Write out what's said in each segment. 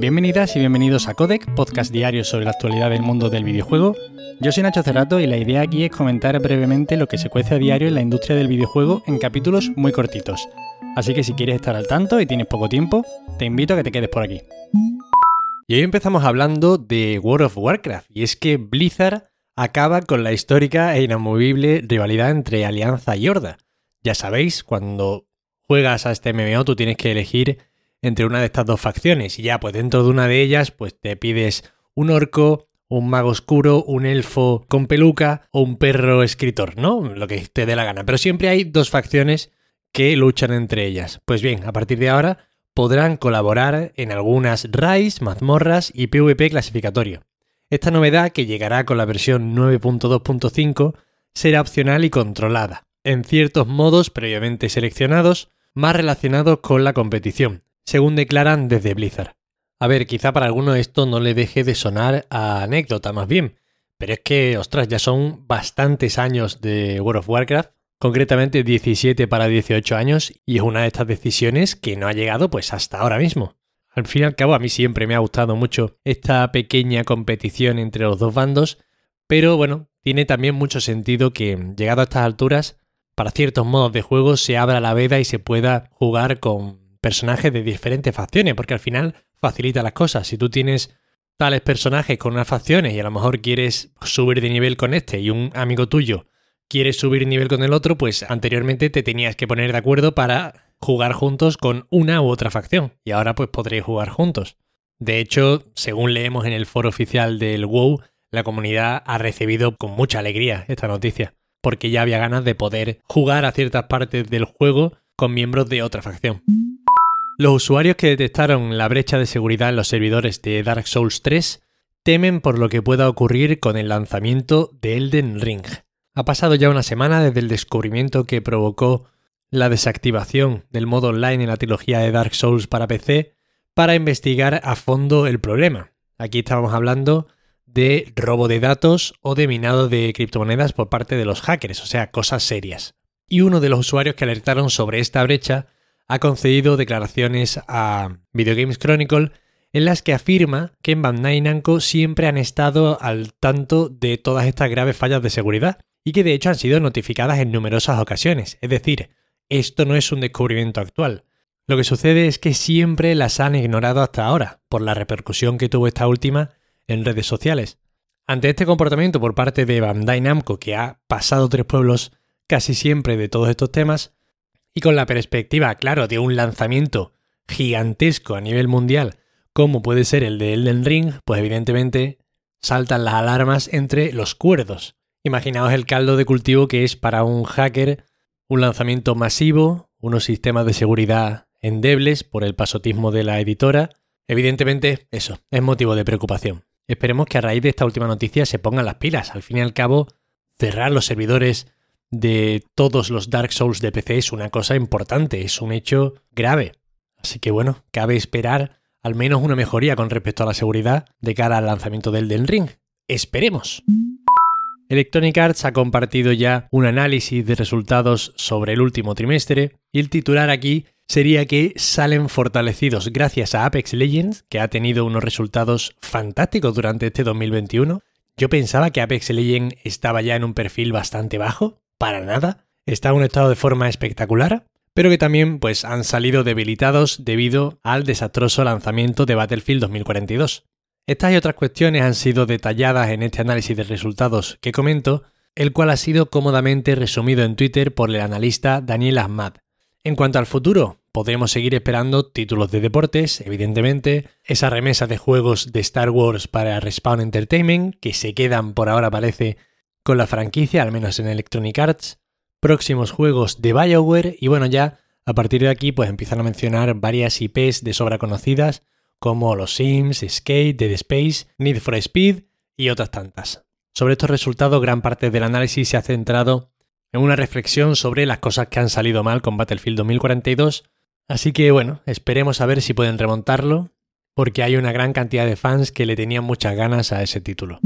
Bienvenidas y bienvenidos a Codec, podcast diario sobre la actualidad del mundo del videojuego. Yo soy Nacho Cerrato y la idea aquí es comentar brevemente lo que se cuece a diario en la industria del videojuego en capítulos muy cortitos. Así que si quieres estar al tanto y tienes poco tiempo, te invito a que te quedes por aquí. Y hoy empezamos hablando de World of Warcraft, y es que Blizzard acaba con la histórica e inamovible rivalidad entre Alianza y Horda. Ya sabéis, cuando juegas a este MMO tú tienes que elegir entre una de estas dos facciones y ya pues dentro de una de ellas pues te pides un orco, un mago oscuro, un elfo con peluca o un perro escritor, ¿no? Lo que te dé la gana. Pero siempre hay dos facciones que luchan entre ellas. Pues bien, a partir de ahora podrán colaborar en algunas raids, mazmorras y PvP clasificatorio. Esta novedad, que llegará con la versión 9.2.5, será opcional y controlada, en ciertos modos previamente seleccionados, más relacionados con la competición, según declaran desde Blizzard. A ver, quizá para alguno esto no le deje de sonar a anécdota más bien, pero es que, ostras, ya son bastantes años de World of Warcraft, concretamente 17 para 18 años, y es una de estas decisiones que no ha llegado pues hasta ahora mismo. Al fin y al cabo, a mí siempre me ha gustado mucho esta pequeña competición entre los dos bandos, pero bueno, tiene también mucho sentido que, llegado a estas alturas, para ciertos modos de juego se abra la veda y se pueda jugar con personajes de diferentes facciones, porque al final facilita las cosas. Si tú tienes tales personajes con unas facciones y a lo mejor quieres subir de nivel con este y un amigo tuyo quiere subir nivel con el otro, pues anteriormente te tenías que poner de acuerdo para jugar juntos con una u otra facción y ahora pues podréis jugar juntos. De hecho, según leemos en el foro oficial del WoW, la comunidad ha recibido con mucha alegría esta noticia, porque ya había ganas de poder jugar a ciertas partes del juego con miembros de otra facción. Los usuarios que detectaron la brecha de seguridad en los servidores de Dark Souls 3 temen por lo que pueda ocurrir con el lanzamiento de Elden Ring. Ha pasado ya una semana desde el descubrimiento que provocó la desactivación del modo online en la trilogía de Dark Souls para PC para investigar a fondo el problema. Aquí estábamos hablando de robo de datos o de minado de criptomonedas por parte de los hackers, o sea, cosas serias. Y uno de los usuarios que alertaron sobre esta brecha ha concedido declaraciones a Video Games Chronicle en las que afirma que en Bandai Namco siempre han estado al tanto de todas estas graves fallas de seguridad y que de hecho han sido notificadas en numerosas ocasiones, es decir, esto no es un descubrimiento actual. Lo que sucede es que siempre las han ignorado hasta ahora, por la repercusión que tuvo esta última en redes sociales. Ante este comportamiento por parte de Bandai Namco, que ha pasado tres pueblos casi siempre de todos estos temas, y con la perspectiva, claro, de un lanzamiento gigantesco a nivel mundial, como puede ser el de Elden Ring, pues evidentemente saltan las alarmas entre los cuerdos. Imaginaos el caldo de cultivo que es para un hacker un lanzamiento masivo, unos sistemas de seguridad endebles por el pasotismo de la editora. Evidentemente, eso es motivo de preocupación. Esperemos que a raíz de esta última noticia se pongan las pilas. Al fin y al cabo, cerrar los servidores de todos los Dark Souls de PC es una cosa importante, es un hecho grave. Así que bueno, cabe esperar al menos una mejoría con respecto a la seguridad de cara al lanzamiento del Den Ring. Esperemos. Electronic Arts ha compartido ya un análisis de resultados sobre el último trimestre y el titular aquí sería que salen fortalecidos gracias a Apex Legends, que ha tenido unos resultados fantásticos durante este 2021. Yo pensaba que Apex Legends estaba ya en un perfil bastante bajo, para nada, está en un estado de forma espectacular, pero que también pues han salido debilitados debido al desastroso lanzamiento de Battlefield 2042. Estas y otras cuestiones han sido detalladas en este análisis de resultados que comento, el cual ha sido cómodamente resumido en Twitter por el analista Daniel Ahmad. En cuanto al futuro, podremos seguir esperando títulos de deportes, evidentemente, esa remesa de juegos de Star Wars para Respawn Entertainment, que se quedan por ahora parece con la franquicia, al menos en Electronic Arts, próximos juegos de BioWare y bueno ya, a partir de aquí pues empiezan a mencionar varias IPs de sobra conocidas, como los Sims, Skate, Dead Space, Need for Speed y otras tantas. Sobre estos resultados, gran parte del análisis se ha centrado en una reflexión sobre las cosas que han salido mal con Battlefield 2042, así que bueno, esperemos a ver si pueden remontarlo, porque hay una gran cantidad de fans que le tenían muchas ganas a ese título.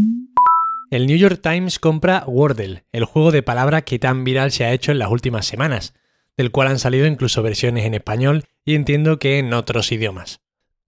El New York Times compra Wordle, el juego de palabra que tan viral se ha hecho en las últimas semanas, del cual han salido incluso versiones en español y entiendo que en otros idiomas.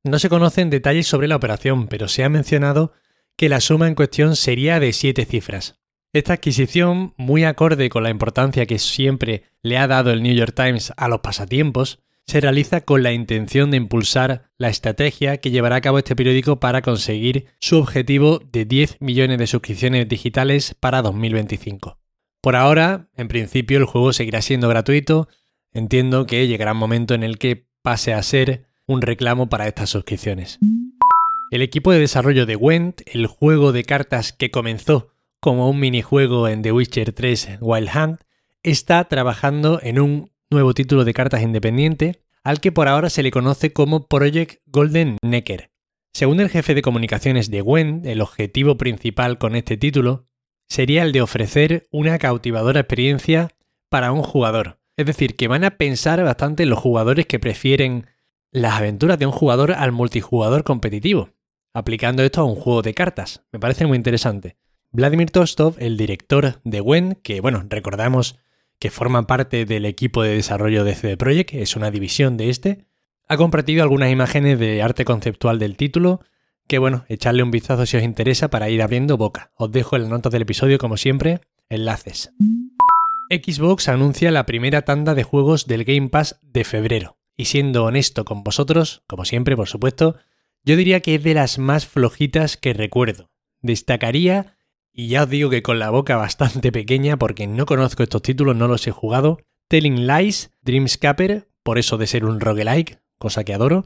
No se conocen detalles sobre la operación, pero se ha mencionado que la suma en cuestión sería de siete cifras. Esta adquisición, muy acorde con la importancia que siempre le ha dado el New York Times a los pasatiempos, se realiza con la intención de impulsar la estrategia que llevará a cabo este periódico para conseguir su objetivo de 10 millones de suscripciones digitales para 2025. Por ahora, en principio, el juego seguirá siendo gratuito. Entiendo que llegará un momento en el que pase a ser un reclamo para estas suscripciones. El equipo de desarrollo de Went, el juego de cartas que comenzó como un minijuego en The Witcher 3 Wild Hunt, está trabajando en un nuevo título de cartas independiente, al que por ahora se le conoce como Project Golden Necker. Según el jefe de comunicaciones de Gwen, el objetivo principal con este título sería el de ofrecer una cautivadora experiencia para un jugador. Es decir, que van a pensar bastante los jugadores que prefieren las aventuras de un jugador al multijugador competitivo, aplicando esto a un juego de cartas. Me parece muy interesante. Vladimir Tostov, el director de Gwen, que bueno, recordamos que forma parte del equipo de desarrollo de CD Projekt, es una división de este, ha compartido algunas imágenes de arte conceptual del título, que bueno, echarle un vistazo si os interesa para ir abriendo boca. Os dejo en las notas del episodio, como siempre, enlaces. Xbox anuncia la primera tanda de juegos del Game Pass de febrero. Y siendo honesto con vosotros, como siempre, por supuesto, yo diría que es de las más flojitas que recuerdo. Destacaría y ya os digo que con la boca bastante pequeña porque no conozco estos títulos, no los he jugado. Telling Lies, Dreamscaper, por eso de ser un roguelike, cosa que adoro.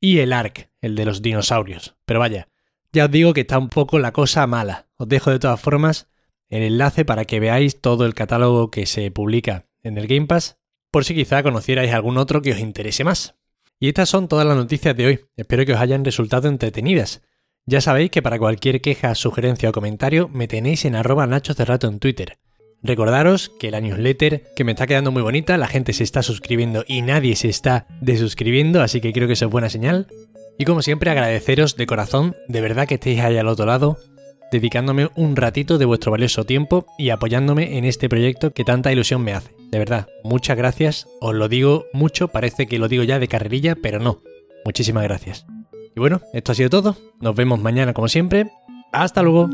Y el Ark, el de los dinosaurios. Pero vaya, ya os digo que está un poco la cosa mala. Os dejo de todas formas el enlace para que veáis todo el catálogo que se publica en el Game Pass, por si quizá conocierais algún otro que os interese más. Y estas son todas las noticias de hoy. Espero que os hayan resultado entretenidas. Ya sabéis que para cualquier queja, sugerencia o comentario me tenéis en arroba Nacho Cerrato en Twitter. Recordaros que la newsletter, que me está quedando muy bonita, la gente se está suscribiendo y nadie se está desuscribiendo, así que creo que eso es buena señal. Y como siempre agradeceros de corazón, de verdad que estéis ahí al otro lado, dedicándome un ratito de vuestro valioso tiempo y apoyándome en este proyecto que tanta ilusión me hace. De verdad, muchas gracias, os lo digo mucho, parece que lo digo ya de carrerilla, pero no. Muchísimas gracias. Y bueno, esto ha sido todo. Nos vemos mañana como siempre. Hasta luego.